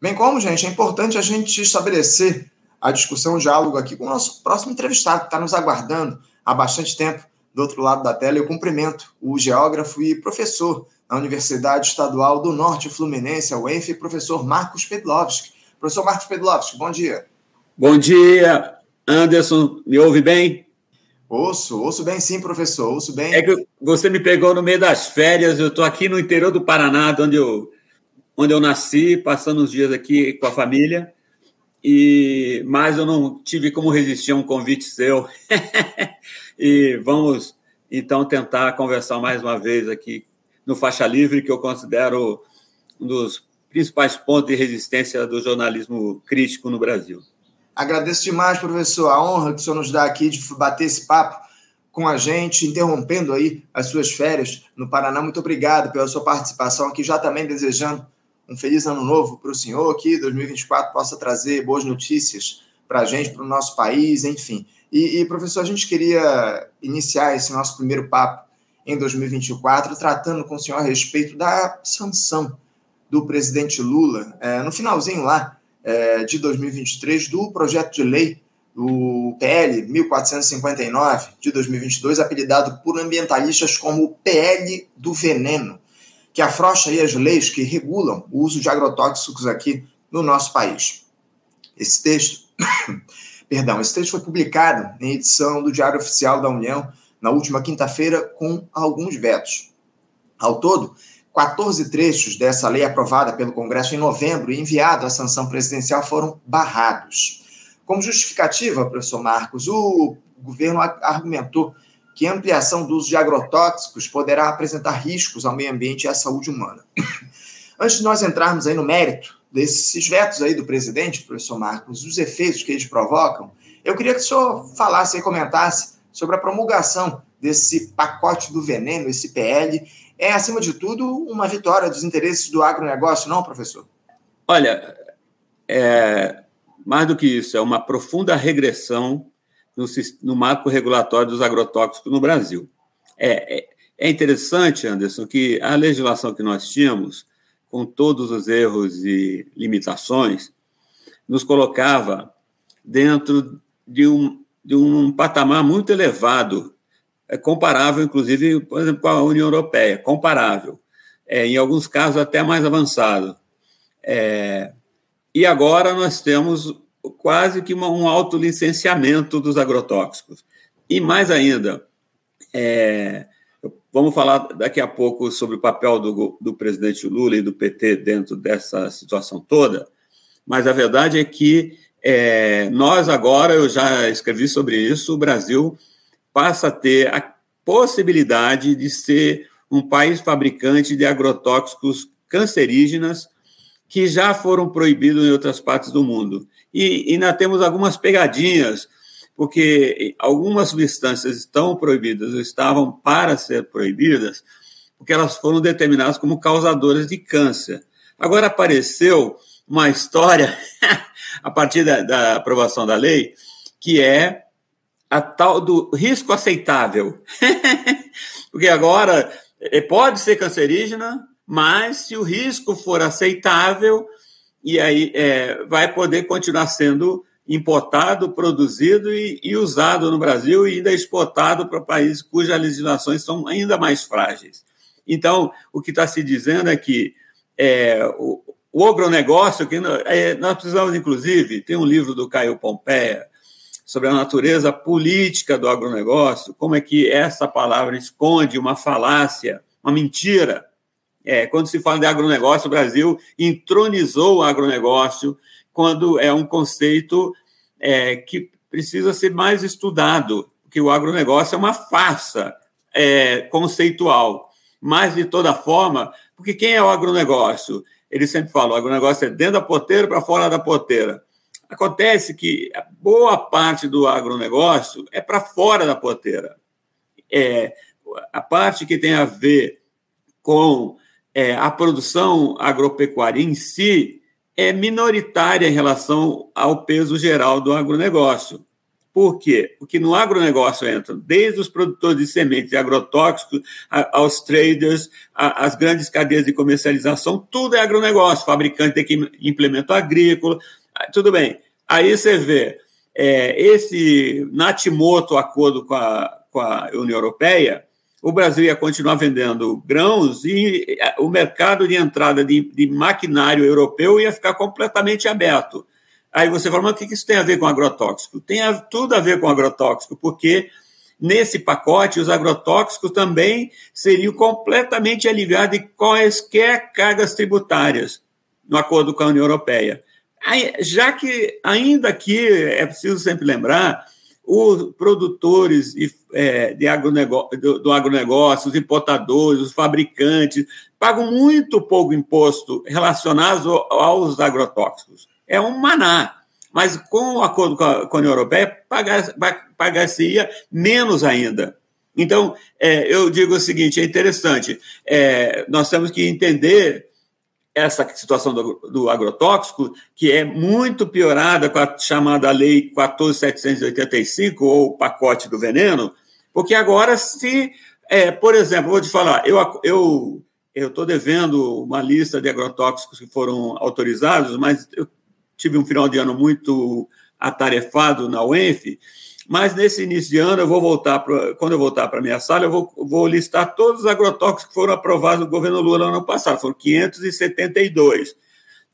Bem como, gente, é importante a gente estabelecer a discussão, o diálogo aqui com o nosso próximo entrevistado, que está nos aguardando há bastante tempo do outro lado da tela. Eu cumprimento o geógrafo e professor na Universidade Estadual do Norte Fluminense, a UENF, professor Marcos Pedlovski. Professor Marcos Pedlovski, bom dia. Bom dia, Anderson. Me ouve bem? Ouço, ouço bem sim, professor, ouço bem. É que você me pegou no meio das férias, eu estou aqui no interior do Paraná, onde eu, onde eu nasci, passando os dias aqui com a família, e mas eu não tive como resistir a um convite seu. e vamos, então, tentar conversar mais uma vez aqui no Faixa Livre, que eu considero um dos principais pontos de resistência do jornalismo crítico no Brasil. Agradeço demais, professor, a honra que o senhor nos dá aqui de bater esse papo com a gente, interrompendo aí as suas férias no Paraná. Muito obrigado pela sua participação aqui, já também desejando um feliz ano novo para o senhor, que 2024 possa trazer boas notícias para a gente, para o nosso país, enfim. E, e, professor, a gente queria iniciar esse nosso primeiro papo em 2024 tratando com o senhor a respeito da sanção do presidente Lula, é, no finalzinho lá é, de 2023 do projeto de lei, o PL 1459 de 2022, apelidado por ambientalistas como o PL do veneno, que afrouxa as leis que regulam o uso de agrotóxicos aqui no nosso país. Esse texto, perdão, esse texto foi publicado em edição do Diário Oficial da União na última quinta-feira com alguns vetos. Ao todo, 14 trechos dessa lei aprovada pelo Congresso em novembro e enviado à sanção presidencial foram barrados. Como justificativa, professor Marcos, o governo argumentou que a ampliação do uso de agrotóxicos poderá apresentar riscos ao meio ambiente e à saúde humana. Antes de nós entrarmos aí no mérito desses vetos aí do presidente, professor Marcos, os efeitos que eles provocam, eu queria que o senhor falasse e comentasse sobre a promulgação desse pacote do veneno, esse PL, é, acima de tudo, uma vitória dos interesses do agronegócio, não, professor? Olha, é, mais do que isso, é uma profunda regressão no, no marco regulatório dos agrotóxicos no Brasil. É, é, é interessante, Anderson, que a legislação que nós tínhamos, com todos os erros e limitações, nos colocava dentro de um, de um patamar muito elevado é comparável, inclusive, por exemplo, com a União Europeia, comparável. É, em alguns casos, até mais avançado. É, e agora nós temos quase que uma, um autolicenciamento dos agrotóxicos. E mais ainda, é, vamos falar daqui a pouco sobre o papel do, do presidente Lula e do PT dentro dessa situação toda, mas a verdade é que é, nós agora, eu já escrevi sobre isso, o Brasil passa a ter a possibilidade de ser um país fabricante de agrotóxicos cancerígenas que já foram proibidos em outras partes do mundo. E ainda temos algumas pegadinhas, porque algumas substâncias estão proibidas, ou estavam para ser proibidas, porque elas foram determinadas como causadoras de câncer. Agora apareceu uma história, a partir da, da aprovação da lei, que é a tal do risco aceitável. Porque agora eh, pode ser cancerígena, mas se o risco for aceitável, e aí é, vai poder continuar sendo importado, produzido e, e, usado no Brasil e ainda exportado para países cujas legislações são ainda mais frágeis. Então, o que está se dizendo é que é, o, o agronegócio, que é, nós precisamos, inclusive, tem um livro do Caio Pompeia, sobre a natureza política do agronegócio, como é que essa palavra esconde uma falácia, uma mentira. É, quando se fala de agronegócio, o Brasil entronizou o agronegócio quando é um conceito é, que precisa ser mais estudado, que o agronegócio é uma farsa é, conceitual. Mas, de toda forma, porque quem é o agronegócio? Ele sempre fala, o agronegócio é dentro da porteira para fora da porteira. Acontece que boa parte do agronegócio é para fora da porteira. É, a parte que tem a ver com é, a produção agropecuária em si é minoritária em relação ao peso geral do agronegócio. Por quê? Porque no agronegócio entram desde os produtores de sementes e agrotóxicos, aos traders, as grandes cadeias de comercialização, tudo é agronegócio, fabricante de implemento agrícola, tudo bem. Aí você vê é, esse Natimoto acordo com a, com a União Europeia, o Brasil ia continuar vendendo grãos e é, o mercado de entrada de, de maquinário europeu ia ficar completamente aberto. Aí você fala, mas o que isso tem a ver com agrotóxico? Tem a, tudo a ver com agrotóxico, porque nesse pacote os agrotóxicos também seriam completamente aliviados de quaisquer cargas tributárias no acordo com a União Europeia. Aí, já que, ainda que é preciso sempre lembrar, os produtores é, de agronegócio, do, do agronegócio, os importadores, os fabricantes, pagam muito pouco imposto relacionado aos agrotóxicos. É um maná. Mas com o acordo com a, com a União Europeia, pagar-se-ia menos ainda. Então, é, eu digo o seguinte: é interessante, é, nós temos que entender essa situação do, do, agrotóxico, que é muito piorada com a chamada Lei 14.785, ou pacote do veneno, porque agora, se, é, por exemplo, vou te falar, eu eu eu estou devendo uma lista de agrotóxicos que foram autorizados, mas eu tive um final de ano muito atarefado na UENF, mas nesse início de ano, eu vou voltar pra, quando eu voltar para a minha sala, eu vou, vou, listar todos os agrotóxicos que foram aprovados no governo Lula no ano passado, foram 572.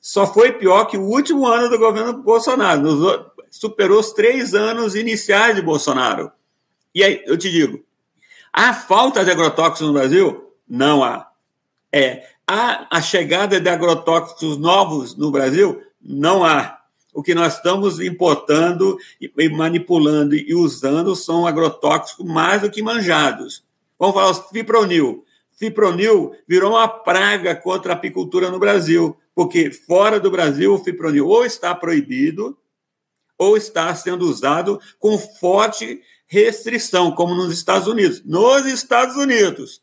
Só foi pior que o último ano do governo Bolsonaro, nos, superou os três anos iniciais de Bolsonaro. E aí, eu te digo, há falta de agrotóxicos no Brasil? Não há. É, há a chegada de agrotóxicos novos no Brasil? Não há o que nós estamos importando e manipulando e usando são agrotóxicos mais do que manjados. Vamos falar o fipronil. Fipronil virou uma praga contra a apicultura no Brasil, porque fora do Brasil o fipronil ou está proibido ou está sendo usado com forte restrição, como nos Estados Unidos. Nos Estados Unidos,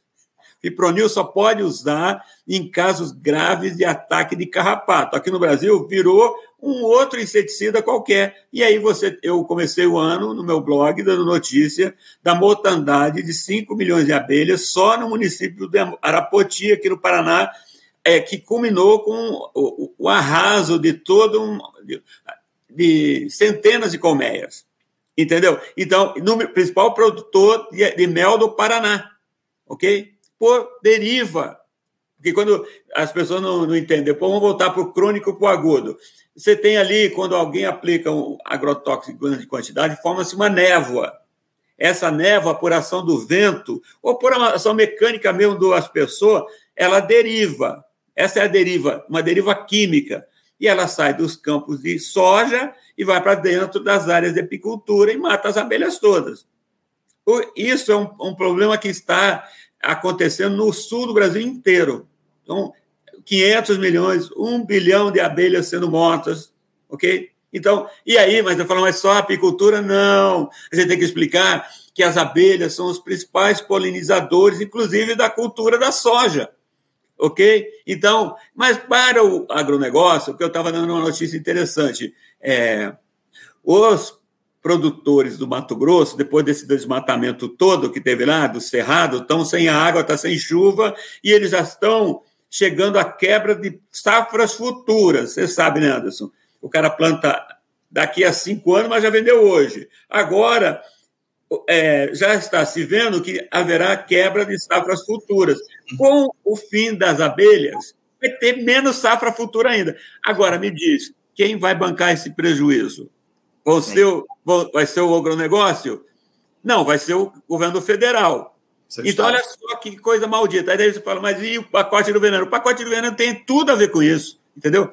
fipronil só pode usar em casos graves de ataque de carrapato. Aqui no Brasil virou um outro inseticida qualquer. E aí você, eu comecei o ano no meu blog dando notícia da mortandade de 5 milhões de abelhas só no município de Arapoti, aqui no Paraná, é, que culminou com o, o arraso de todo um, de, de, centenas de colmeias. Entendeu? Então, no principal produtor de, de mel do Paraná, ok? Por deriva porque quando as pessoas não, não entendem, depois vamos voltar para o crônico para o agudo. Você tem ali, quando alguém aplica um agrotóxico em grande quantidade, forma-se uma névoa. Essa névoa, por ação do vento, ou por ação mecânica mesmo das pessoas, ela deriva. Essa é a deriva, uma deriva química. E ela sai dos campos de soja e vai para dentro das áreas de apicultura e mata as abelhas todas. Isso é um, um problema que está acontecendo no sul do Brasil inteiro. Então, 500 milhões, 1 bilhão de abelhas sendo mortas, ok? Então, e aí, mas eu falo, mas só apicultura? Não. A gente tem que explicar que as abelhas são os principais polinizadores, inclusive da cultura da soja, ok? Então, mas para o agronegócio, que eu estava dando uma notícia interessante, é, os produtores do Mato Grosso, depois desse desmatamento todo que teve lá, do Cerrado, estão sem água, está sem chuva, e eles já estão chegando à quebra de safras futuras. Você sabe, né, Anderson? O cara planta daqui a cinco anos, mas já vendeu hoje. Agora, é, já está se vendo que haverá quebra de safras futuras. Com o fim das abelhas, vai ter menos safra futura ainda. Agora, me diz, quem vai bancar esse prejuízo? Vai ser o, vai ser o agronegócio? Não, vai ser o governo federal. Você então, olha só que coisa maldita. Aí daí você fala, mas e o pacote do veneno? O pacote do veneno tem tudo a ver com isso, entendeu?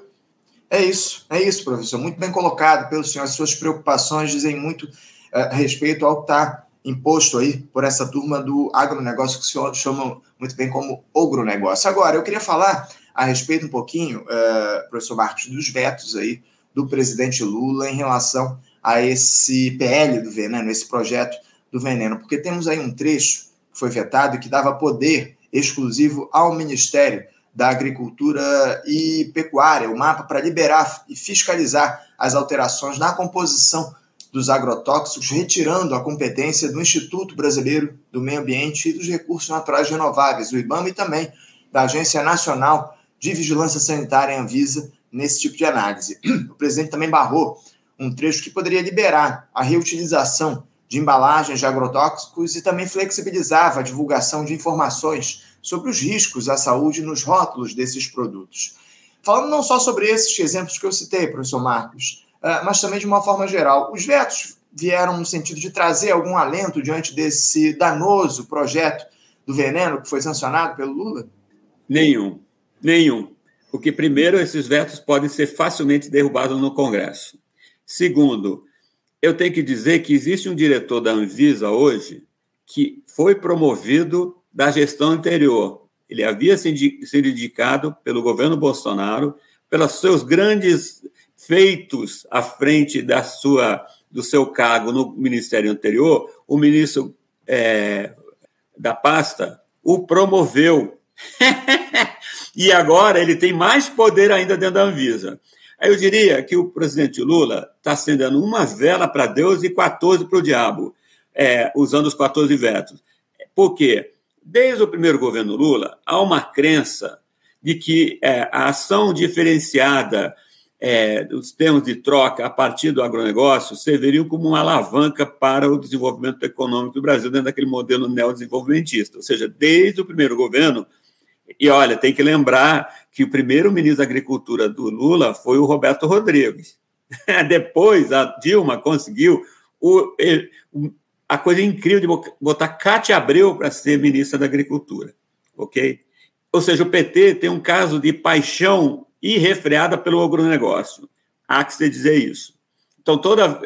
É isso, é isso, professor. Muito bem colocado pelo senhor. As suas preocupações dizem muito a respeito ao que está imposto aí por essa turma do agronegócio, que o senhor chama muito bem como ogronegócio. Agora, eu queria falar a respeito um pouquinho, uh, professor Marcos, dos vetos aí do presidente Lula em relação a esse PL do veneno, esse projeto do veneno, porque temos aí um trecho foi vetado e que dava poder exclusivo ao Ministério da Agricultura e Pecuária, o mapa para liberar e fiscalizar as alterações na composição dos agrotóxicos, retirando a competência do Instituto Brasileiro do Meio Ambiente e dos Recursos Naturais Renováveis, o IBAMA, e também da Agência Nacional de Vigilância Sanitária, Anvisa, nesse tipo de análise. O presidente também barrou um trecho que poderia liberar a reutilização de embalagens de agrotóxicos e também flexibilizava a divulgação de informações sobre os riscos à saúde nos rótulos desses produtos. Falando não só sobre esses exemplos que eu citei, professor Marcos, ah, mas também de uma forma geral, os vetos vieram no sentido de trazer algum alento diante desse danoso projeto do veneno que foi sancionado pelo Lula? Nenhum, nenhum. Porque, primeiro, esses vetos podem ser facilmente derrubados no Congresso. Segundo, eu tenho que dizer que existe um diretor da Anvisa hoje que foi promovido da gestão anterior. Ele havia sido indicado pelo governo Bolsonaro pelos seus grandes feitos à frente da sua do seu cargo no ministério anterior. O ministro é, da pasta o promoveu. e agora ele tem mais poder ainda dentro da Anvisa. Eu diria que o presidente Lula está acendendo uma vela para Deus e 14 para o diabo, é, usando os 14 vetos. Por quê? Desde o primeiro governo Lula, há uma crença de que é, a ação diferenciada é, dos termos de troca a partir do agronegócio serviriam como uma alavanca para o desenvolvimento econômico do Brasil dentro daquele modelo neodesenvolvimentista. Ou seja, desde o primeiro governo, e olha, tem que lembrar que o primeiro ministro da Agricultura do Lula foi o Roberto Rodrigues. Depois, a Dilma conseguiu o, a coisa incrível de botar Cátia Abreu para ser ministra da Agricultura, ok? Ou seja, o PT tem um caso de paixão irrefreada pelo agronegócio. Há que se dizer isso. Então, toda,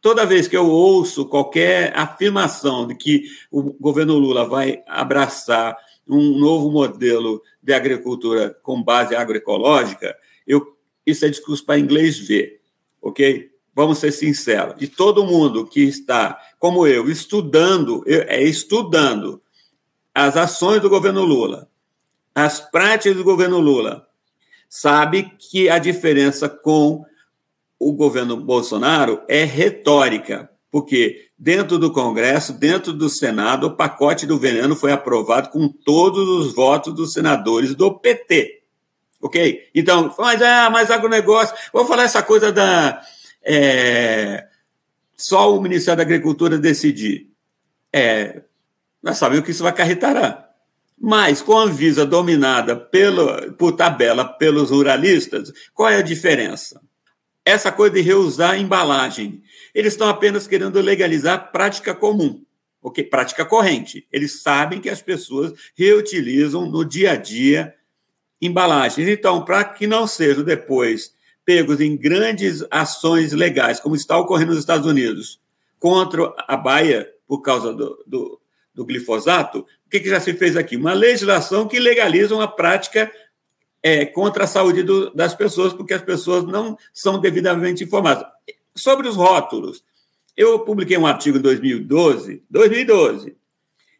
toda vez que eu ouço qualquer afirmação de que o governo Lula vai abraçar um novo modelo de agricultura com base agroecológica, eu, isso é discurso para inglês ver, ok? vamos ser sinceros, de todo mundo que está, como eu, estudando, é estudando as ações do governo Lula, as práticas do governo Lula, sabe que a diferença com o governo Bolsonaro é retórica, porque dentro do Congresso, dentro do Senado, o pacote do veneno foi aprovado com todos os votos dos senadores do PT. Ok? Então, mas, ah, mas agronegócio. Vou falar essa coisa da, é, só o Ministério da Agricultura decidir. É, nós sabemos que isso vai acarretará. Mas, com a Anvisa dominada pelo, por tabela pelos ruralistas, qual é a diferença? Essa coisa de reusar embalagem. Eles estão apenas querendo legalizar prática comum, okay? prática corrente. Eles sabem que as pessoas reutilizam no dia a dia embalagens. Então, para que não seja depois pegos em grandes ações legais, como está ocorrendo nos Estados Unidos, contra a Baia por causa do, do, do glifosato, o que, que, já se fez aqui? Uma legislação que legaliza uma prática é, contra a saúde do, das pessoas, porque as pessoas não são devidamente informadas. Sobre os rótulos, eu publiquei um artigo em 2012, 2012,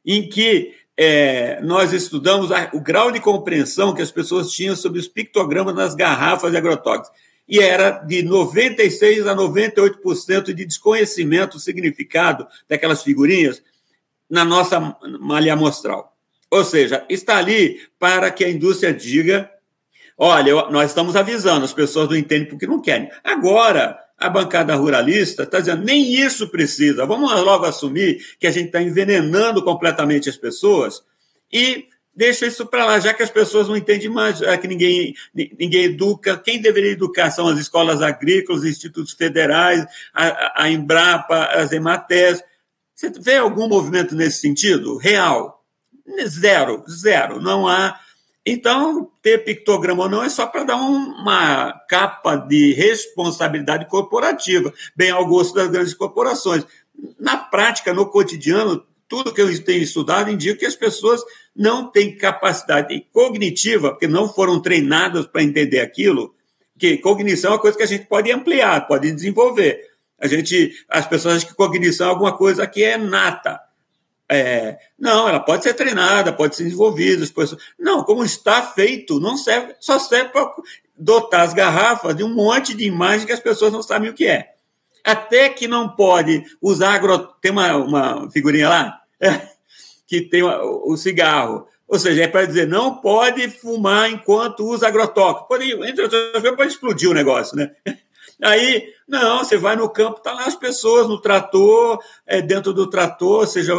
em que é, nós estudamos a, o grau de compreensão que as pessoas tinham sobre os pictogramas nas garrafas de agrotóxicos e era de 96% a 98% de desconhecimento do significado daquelas figurinhas na nossa malha amostral. Ou seja, está ali para que a indústria diga: olha, nós estamos avisando, as pessoas não entendem porque não querem. Agora, a bancada ruralista está dizendo: nem isso precisa, vamos logo assumir que a gente está envenenando completamente as pessoas e deixa isso para lá, já que as pessoas não entendem mais, já que ninguém, ninguém educa. Quem deveria educar são as escolas agrícolas, os institutos federais, a, a Embrapa, as EMATES. Você vê algum movimento nesse sentido? Real? Zero, zero. Não há. Então, ter pictograma ou não é só para dar uma capa de responsabilidade corporativa, bem ao gosto das grandes corporações. Na prática, no cotidiano, tudo que eu tenho estudado indica que as pessoas não têm capacidade cognitiva, porque não foram treinadas para entender aquilo, que cognição é uma coisa que a gente pode ampliar, pode desenvolver. A gente, as pessoas acham que cognição é alguma coisa que é nata. É, não, ela pode ser treinada, pode ser desenvolvida. Não, como está feito, não serve, só serve para dotar as garrafas de um monte de imagem que as pessoas não sabem o que é. até que não pode usar agro... Tem uma, uma figurinha lá que tem o cigarro. Ou seja, é para dizer, não pode fumar enquanto usa agrotóxico. Pode, entre outras coisas, pode explodir o negócio, né? Aí, não, você vai no campo, tá lá as pessoas no trator, é, dentro do trator, seja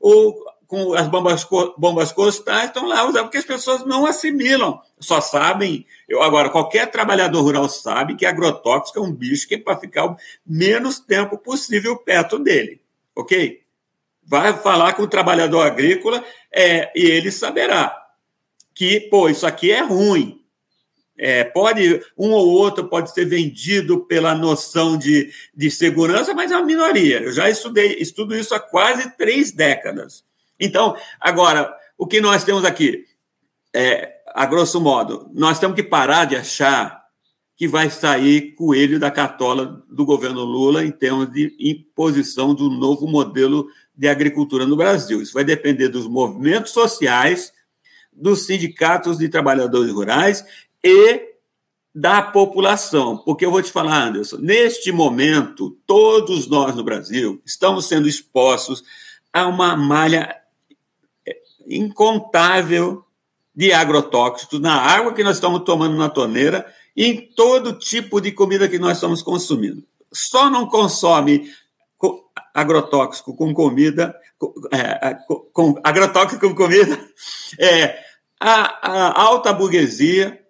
ou com as bombas, bombas costais, estão lá usando, porque as pessoas não assimilam, só sabem. Eu, agora, qualquer trabalhador rural sabe que agrotóxico é um bicho que é para ficar o menos tempo possível perto dele, ok? Vai falar com o trabalhador agrícola é, e ele saberá que, pô, isso aqui é ruim, é, pode um ou outro pode ser vendido pela noção de, de segurança, mas é uma minoria. Eu já estudei, estudo isso há quase três décadas. Então, agora, o que nós temos aqui, é, a grosso modo, nós temos que parar de achar que vai sair coelho da catola do governo Lula em termos de imposição do novo modelo de agricultura no Brasil. Isso vai depender dos movimentos sociais, dos sindicatos de trabalhadores rurais e da população. Porque eu vou te falar, Anderson, neste momento, todos nós no Brasil estamos sendo expostos a uma malha incontável de agrotóxicos na água que nós estamos tomando na torneira e em todo tipo de comida que nós estamos consumindo. Só não consome agrotóxico com comida, com, é, com agrotóxico com comida, é, a, a, alta burguesia,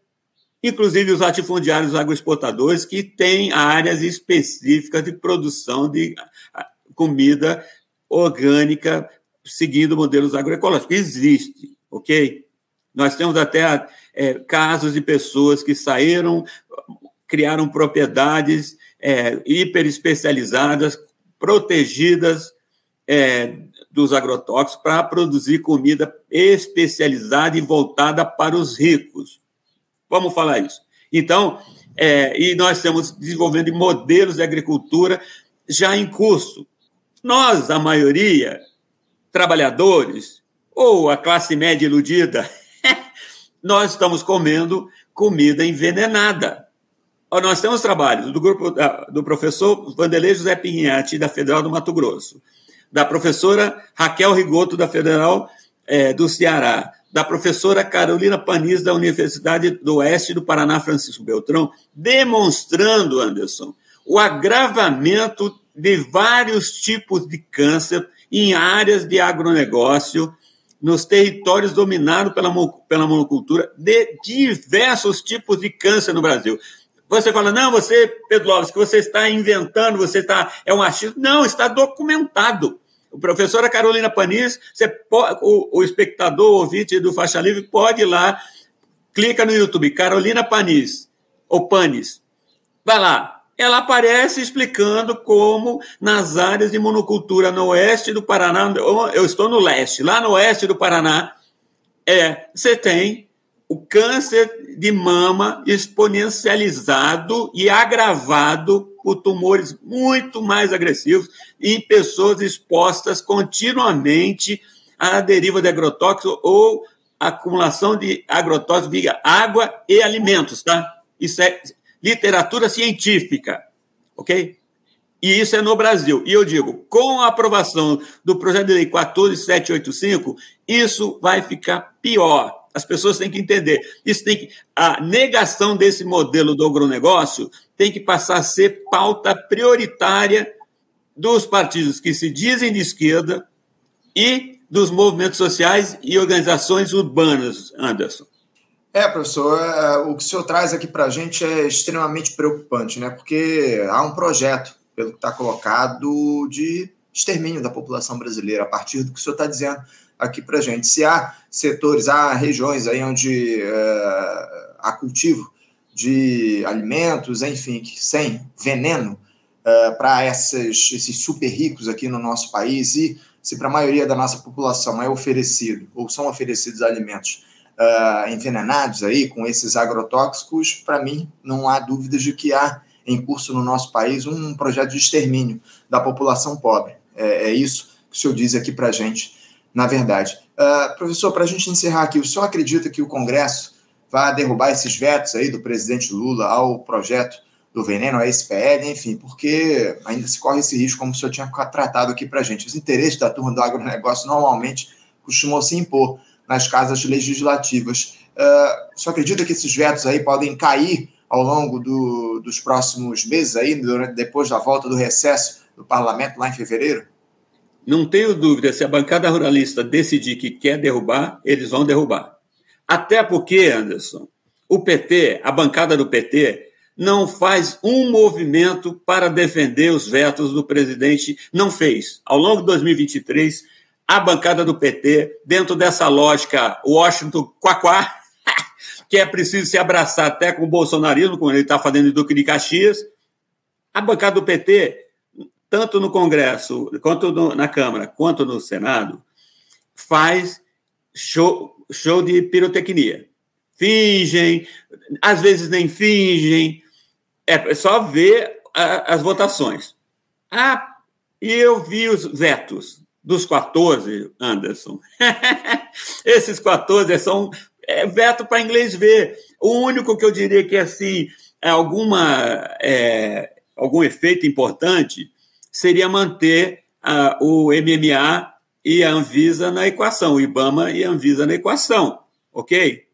inclusive os latifundiários agroexportadores, que têm áreas específicas de produção de comida orgânica seguindo modelos agroecológicos. Existe, ok? Nós temos até é, casos de pessoas que saíram, criaram propriedades é, hiper especializadas, protegidas é, dos agrotóxicos para produzir comida especializada e voltada para os ricos. Vamos falar isso. Então, é, e nós estamos desenvolvendo modelos de agricultura já em curso. Nós, a maioria, trabalhadores ou a classe média iludida, nós estamos comendo comida envenenada. Nós temos trabalhos do grupo do professor Vanderlei José Pinhatti, da Federal do Mato Grosso, da professora Raquel Rigoto, da Federal é, do Ceará, da professora Carolina Panis, da Universidade do Oeste do Paraná, Francisco Beltrão, demonstrando, Anderson, o agravamento de vários tipos de câncer em áreas de agronegócio, nos territórios dominados pela, pela monocultura, de diversos tipos de câncer no Brasil. Você fala, não, você, Pedro Lopes, que você está inventando, você está. É um achismo. Não, está documentado. O professora Carolina Panis, você pode, o, o espectador, o ouvinte do Faixa Livre, pode ir lá, clica no YouTube, Carolina Panis, ou Panis. Vai lá, ela aparece explicando como nas áreas de monocultura no oeste do Paraná, eu estou no leste, lá no oeste do Paraná, é, você tem o câncer de mama exponencializado e agravado por tumores muito mais agressivos em pessoas expostas continuamente à deriva de agrotóxicos ou acumulação de agrotóxicos via água e alimentos, tá? Isso é literatura científica, ok? E isso é no Brasil. E eu digo, com a aprovação do projeto de lei 14785, isso vai ficar pior. As pessoas têm que entender. Isso tem que, a negação desse modelo do agronegócio tem que passar a ser pauta prioritária dos partidos que se dizem de esquerda e dos movimentos sociais e organizações urbanas, Anderson. É, professor, é, o que o senhor traz aqui para a gente é extremamente preocupante, né? Porque há um projeto, pelo que está colocado, de extermínio da população brasileira, a partir do que o senhor está dizendo aqui para a gente. Se há setores, há regiões aí onde é, há cultivo de alimentos, enfim, sem veneno é, para esses super ricos aqui no nosso país, e se para a maioria da nossa população é oferecido ou são oferecidos alimentos uh, envenenados aí com esses agrotóxicos, para mim não há dúvidas de que há em curso no nosso país um projeto de extermínio da população pobre. É, é isso que o senhor diz aqui para a gente, na verdade. Uh, professor, para a gente encerrar aqui, o senhor acredita que o Congresso vai derrubar esses vetos aí do presidente Lula ao projeto do veneno, a SPL, enfim, porque ainda se corre esse risco, como o senhor tinha tratado aqui para a gente. Os interesses da turma do agronegócio normalmente costumam se impor nas casas legislativas. Uh, o senhor acredita que esses vetos aí podem cair ao longo do, dos próximos meses, aí, durante, depois da volta do recesso do parlamento lá em fevereiro? Não tenho dúvida, se a bancada ruralista decidir que quer derrubar, eles vão derrubar. Até porque, Anderson, o PT, a bancada do PT, não faz um movimento para defender os vetos do presidente, não fez. Ao longo de 2023, a bancada do PT, dentro dessa lógica Washington Quaquá, que é preciso se abraçar até com o bolsonarismo, como ele está fazendo em Duque de Caxias, a bancada do PT, tanto no Congresso, quanto no, na Câmara, quanto no Senado, faz show, show de pirotecnia. Fingem, às vezes nem fingem, é só ver a, as votações. Ah, e eu vi os vetos dos 14, Anderson. Esses 14 são é, veto para inglês ver. O único que eu diria que assim é alguma é, algum efeito importante seria manter uh, o MMA e a Anvisa na equação, o IBAMA e a Anvisa na equação, ok?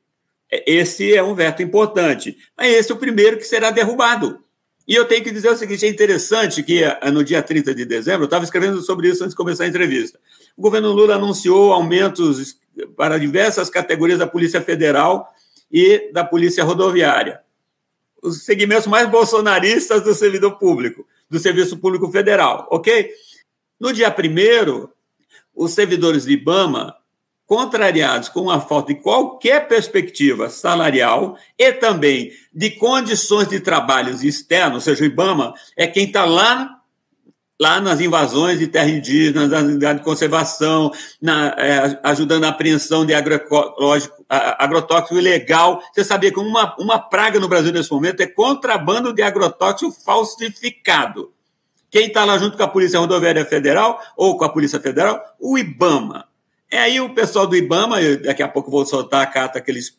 Esse é um veto importante. Mas esse é o primeiro que será derrubado. E eu tenho que dizer o seguinte: é interessante que eh, no dia 30 de dezembro, eu estava escrevendo sobre isso antes de começar a entrevista. O governo Lula anunciou aumentos para diversas categorias da Polícia Federal e da Polícia Rodoviária. Os segmentos mais bolsonaristas do servidor público, do Serviço Público Federal, ok? No dia 1 os servidores de IBAMA contrariados com a falta de qualquer perspectiva salarial e também de condições de trabalho externos, ou seja, o IBAMA é quem está lá lá nas invasões de terra indígena, na unidade de conservação, na, é, ajudando a apreensão de agrotóxico ilegal. Você sabia que uma, uma praga no Brasil nesse momento é contrabando de agrotóxico falsificado. Quem está lá junto com a Polícia Rodoviária Federal ou com a Polícia Federal? O IBAMA. É aí o pessoal do IBAMA, daqui a pouco vou soltar a carta que eles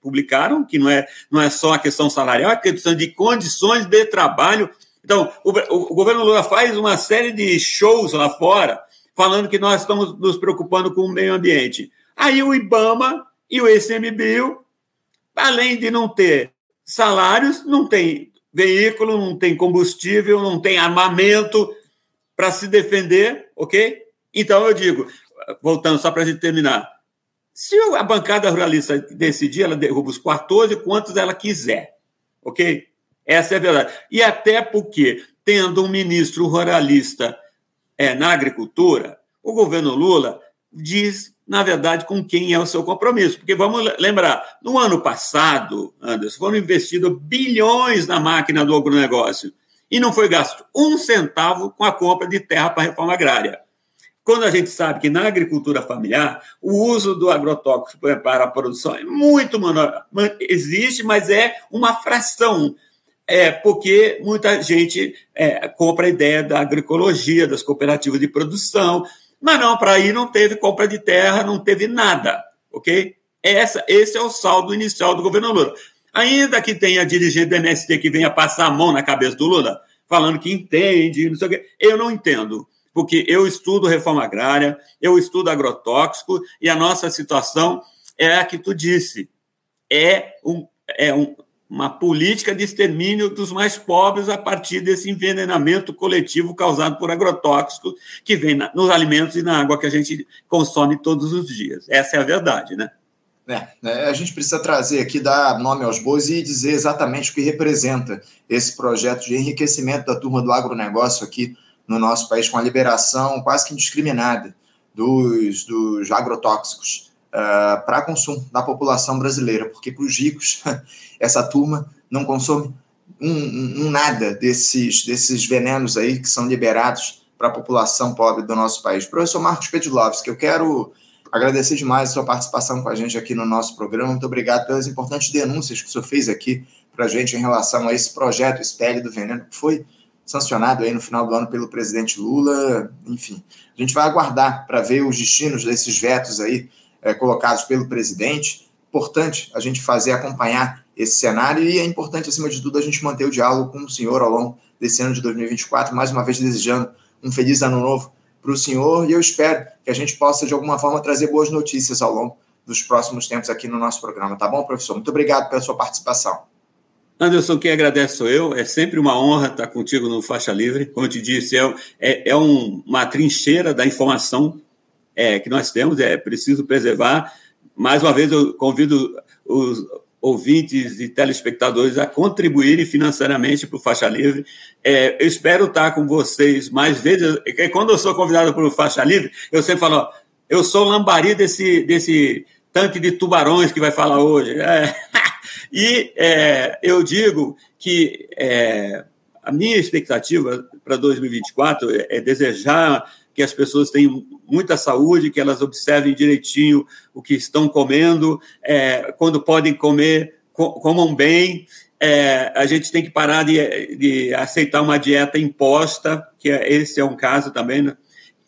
publicaram, que não é, não é só a questão salarial, é a questão de condições de trabalho. Então, o, o governo Lula faz uma série de shows lá fora, falando que nós estamos nos preocupando com o meio ambiente. Aí o IBAMA e o ICMBio, além de não ter salários, não tem veículo, não tem combustível, não tem armamento para se defender, ok? Então eu digo, voltando só para a gente terminar, se a bancada ruralista decidir, ela derruba os 14 quantos ela quiser, ok? Essa é a verdade. E até porque, tendo um ministro ruralista é, na agricultura, o governo Lula diz, na verdade, com quem é o seu compromisso. Porque vamos lembrar, no ano passado, Anderson, foram investidos bilhões na máquina do agronegócio e não foi gasto um centavo com a compra de terra para a reforma agrária. Quando a gente sabe que na agricultura familiar o uso do agrotóxico para a produção é muito menor, existe, mas é uma fração. É porque muita gente é, compra a ideia da agroecologia, das cooperativas de produção, mas não, para aí não teve compra de terra, não teve nada, ok? Essa, esse é o saldo inicial do governo Lula. Ainda que tenha dirigente do MST que venha passar a mão na cabeça do Lula, falando que entende, não sei o quê, eu não entendo porque eu estudo reforma agrária, eu estudo agrotóxico, e a nossa situação é a que tu disse: é, um, é um, uma política de extermínio dos mais pobres a partir desse envenenamento coletivo causado por agrotóxicos que vem na, nos alimentos e na água que a gente consome todos os dias. Essa é a verdade, né? É, é, a gente precisa trazer aqui, dar nome aos bois e dizer exatamente o que representa esse projeto de enriquecimento da turma do agronegócio aqui no nosso país com a liberação quase que indiscriminada dos, dos agrotóxicos uh, para consumo da população brasileira, porque para os ricos, essa turma não consome um, um, nada desses, desses venenos aí que são liberados para a população pobre do nosso país. Professor Marcos Pedlovski, eu quero agradecer demais a sua participação com a gente aqui no nosso programa. Muito obrigado pelas importantes denúncias que o senhor fez aqui para a gente em relação a esse projeto Espelhe do Veneno, que foi sancionado aí no final do ano pelo presidente Lula. Enfim, a gente vai aguardar para ver os destinos desses vetos aí é, colocados pelo presidente. Importante a gente fazer acompanhar esse cenário e é importante, acima de tudo, a gente manter o diálogo com o senhor ao longo desse ano de 2024, mais uma vez desejando um feliz ano novo para o senhor e eu espero que a gente possa, de alguma forma, trazer boas notícias ao longo dos próximos tempos aqui no nosso programa, tá bom, professor? Muito obrigado pela sua participação. Anderson, quem agradece sou eu. É sempre uma honra estar contigo no Faixa Livre. Como eu te disse, é, é, é um, uma trincheira da informação é, que nós temos, é preciso preservar. Mais uma vez, eu convido os ouvintes e telespectadores a contribuírem financeiramente para o Faixa Livre. É, eu espero estar com vocês mais vezes. Quando eu sou convidado para o Faixa Livre, eu sempre falo, ó, eu sou lambari desse, desse tanque de tubarões que vai falar hoje. É. E é, eu digo que é, a minha expectativa para 2024 é, é desejar que as pessoas tenham muita saúde, que elas observem direitinho o que estão comendo, é, quando podem comer, comam bem. É, a gente tem que parar de, de, aceitar uma dieta imposta, que é, esse é um caso também, né?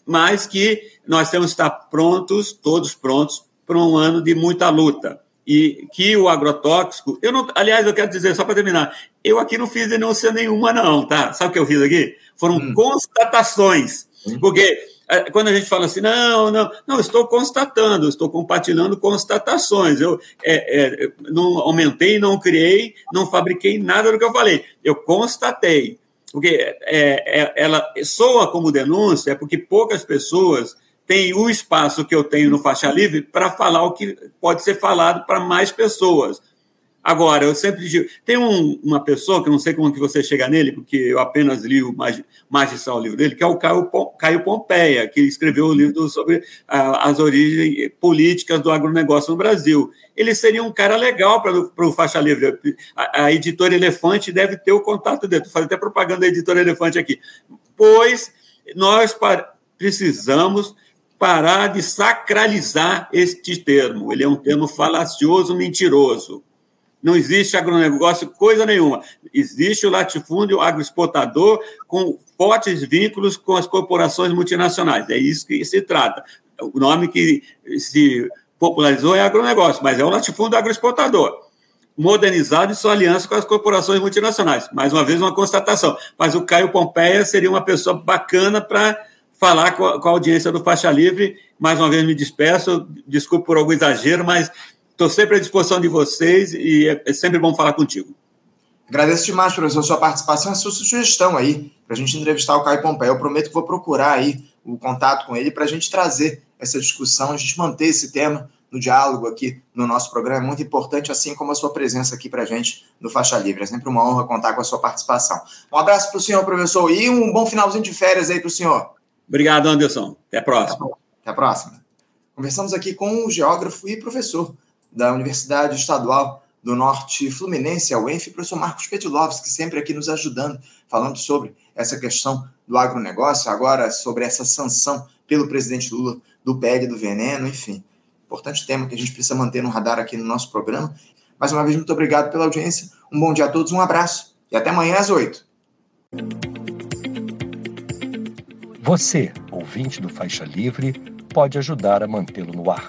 mas que nós temos que estar prontos, todos prontos, para um ano de muita luta e que o agrotóxico, eu não, aliás, eu quero dizer só para terminar, eu aqui não fiz denúncia nenhuma não, tá? Sabe o que eu fiz aqui? Foram hum. constatações, hum. porque eh, quando a gente fala assim, não, não, não, estou constatando, estou compartilhando constatações. Eu é, é, não aumentei, não criei, não fabriquei nada do que eu falei. Eu constatei. Porque é, ela soa como denúncia, é porque poucas pessoas tem o espaço que eu tenho no Faixa Livre para falar o que pode ser falado para mais pessoas. Agora, eu sempre digo, tem um, uma pessoa, que eu não sei como que você chega nele, porque eu apenas li o magistral livro dele, que é o Caio, Caio Pompeia, que escreveu o livro sobre as origens políticas do agronegócio no Brasil. Ele seria um cara legal para o Faixa Livre. A, a, editora Elefante deve ter o contato dele. Estou fazendo até propaganda da editora Elefante aqui. Pois nós precisamos parar de sacralizar este termo. Ele é um termo falacioso, mentiroso. Não existe agronegócio coisa nenhuma. Existe o latifúndio agroexportador com fortes vínculos com as corporações multinacionais. É isso que se trata. O nome que se popularizou é agronegócio, mas é o latifúndio agroexportador. Modernizado e sua aliança com as corporações multinacionais. Mais uma vez, uma constatação. Mas o Caio Pompeia seria uma pessoa bacana para falar com a, com a, audiência do Faixa Livre. Mais uma vez me despeço, desculpe por algum exagero, mas estou sempre à disposição de vocês e é, é sempre bom falar contigo. Agradeço demais, professor, a sua participação e a sua sugestão aí, para a gente entrevistar o Caio Pompeu. Eu prometo que vou procurar aí o contato com ele para a gente trazer essa discussão, a gente manter esse tema no diálogo aqui no nosso programa. É muito importante, assim como a sua presença aqui para a gente no Faixa Livre. É sempre uma honra contar com a sua participação. Um abraço para o senhor, professor, e um bom finalzinho de férias aí para o senhor. Obrigado, Anderson. Até a próxima. Até a próxima. Conversamos aqui com o geógrafo e professor da Universidade Estadual do Norte Fluminense, a UENF, o professor Marcos Petilovski, sempre aqui nos ajudando, falando sobre essa questão do agronegócio, agora sobre essa sanção pelo presidente Lula do PEG do veneno, enfim. Importante tema que a gente precisa manter no radar aqui no nosso programa. Mais uma vez, muito obrigado pela audiência. Um bom dia a todos, um abraço e até amanhã às oito. Você, ouvinte do Faixa Livre, pode ajudar a mantê-lo no ar.